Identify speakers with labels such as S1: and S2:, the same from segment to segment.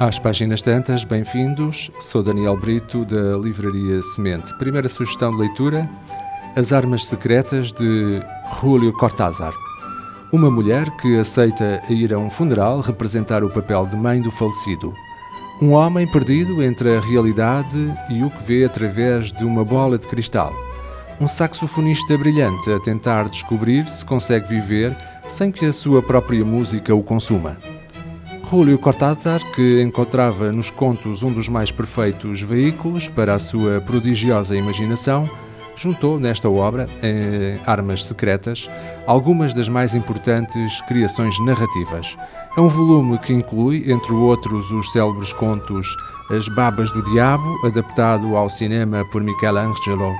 S1: Às páginas tantas, bem-vindos. Sou Daniel Brito, da Livraria Semente. Primeira sugestão de leitura: As Armas Secretas de Julio Cortázar. Uma mulher que aceita ir a um funeral representar o papel de mãe do falecido. Um homem perdido entre a realidade e o que vê através de uma bola de cristal. Um saxofonista brilhante a tentar descobrir se consegue viver sem que a sua própria música o consuma. Julio Cortázar, que encontrava nos contos um dos mais perfeitos veículos para a sua prodigiosa imaginação, juntou nesta obra, em Armas Secretas, algumas das mais importantes criações narrativas. É um volume que inclui, entre outros, os célebres contos As Babas do Diabo, adaptado ao cinema por Michelangelo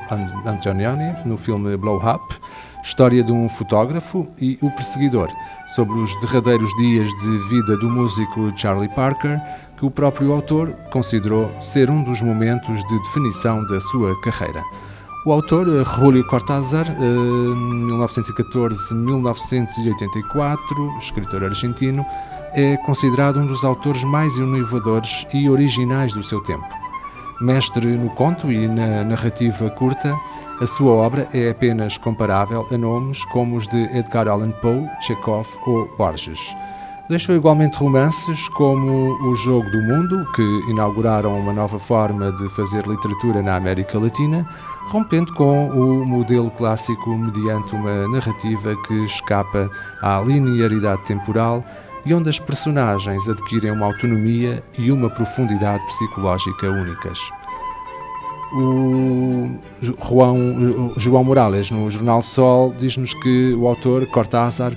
S1: Antonioni no filme Blow Up, História de um Fotógrafo e O Perseguidor, sobre os derradeiros dias de vida do músico Charlie Parker, que o próprio autor considerou ser um dos momentos de definição da sua carreira. O autor, Julio Cortázar, 1914-1984, escritor argentino, é considerado um dos autores mais inovadores e originais do seu tempo. Mestre no conto e na narrativa curta, a sua obra é apenas comparável a nomes como os de Edgar Allan Poe, Chekhov ou Borges. Deixou igualmente romances como O Jogo do Mundo, que inauguraram uma nova forma de fazer literatura na América Latina, rompendo com o modelo clássico mediante uma narrativa que escapa à linearidade temporal e onde as personagens adquirem uma autonomia e uma profundidade psicológica únicas. O João, João Morales, no Jornal Sol, diz-nos que o autor, Cortázar,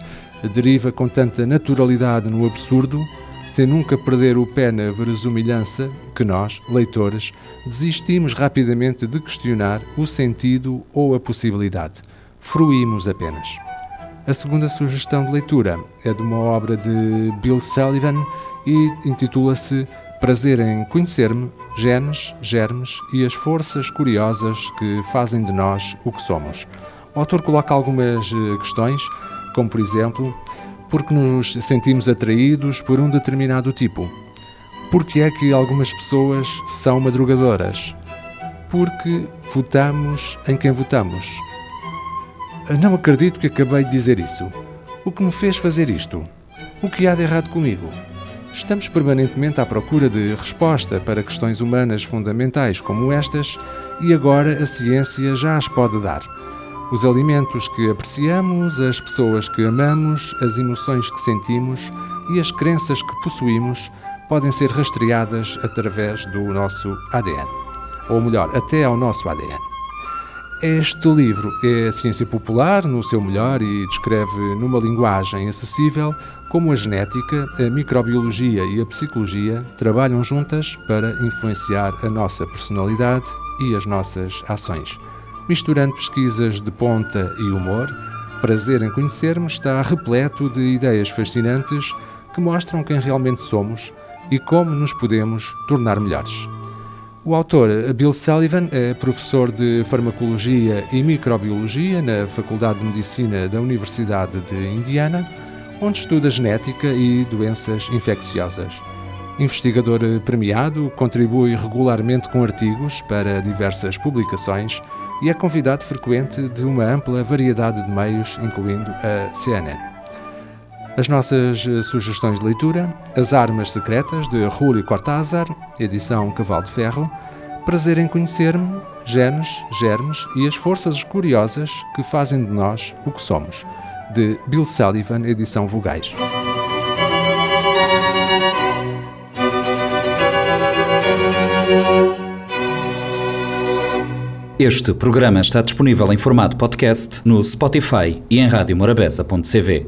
S1: deriva com tanta naturalidade no absurdo, sem nunca perder o pé na verossimilhança, que nós, leitores, desistimos rapidamente de questionar o sentido ou a possibilidade. Fruímos apenas. A segunda sugestão de leitura é de uma obra de Bill Sullivan e intitula-se Prazer em Conhecer-me, Genes, Germes e as Forças Curiosas que fazem de nós o que somos. O autor coloca algumas eh, questões, como por exemplo, porque nos sentimos atraídos por um determinado tipo? Porque é que algumas pessoas são madrugadoras? Porque votamos em quem votamos? Não acredito que acabei de dizer isso. O que me fez fazer isto? O que há de errado comigo? Estamos permanentemente à procura de resposta para questões humanas fundamentais como estas e agora a ciência já as pode dar. Os alimentos que apreciamos, as pessoas que amamos, as emoções que sentimos e as crenças que possuímos podem ser rastreadas através do nosso ADN. Ou melhor, até ao nosso ADN. Este livro é ciência popular no seu melhor e descreve numa linguagem acessível como a genética, a microbiologia e a psicologia trabalham juntas para influenciar a nossa personalidade e as nossas ações. Misturando pesquisas de ponta e humor, Prazer em Conhecer-me está repleto de ideias fascinantes que mostram quem realmente somos e como nos podemos tornar melhores. O autor, Bill Sullivan, é professor de Farmacologia e Microbiologia na Faculdade de Medicina da Universidade de Indiana, onde estuda genética e doenças infecciosas. Investigador premiado, contribui regularmente com artigos para diversas publicações e é convidado frequente de uma ampla variedade de meios, incluindo a CNN. As nossas eh, sugestões de leitura: As Armas Secretas, de Julio Cortázar, edição Cavalo de Ferro, Prazer em Conhecer-me, Genes, Germes e as Forças Curiosas que fazem de nós o que somos, de Bill Sullivan, edição Vogais.
S2: Este programa está disponível em formato podcast no Spotify e em radiomorabeza.cv.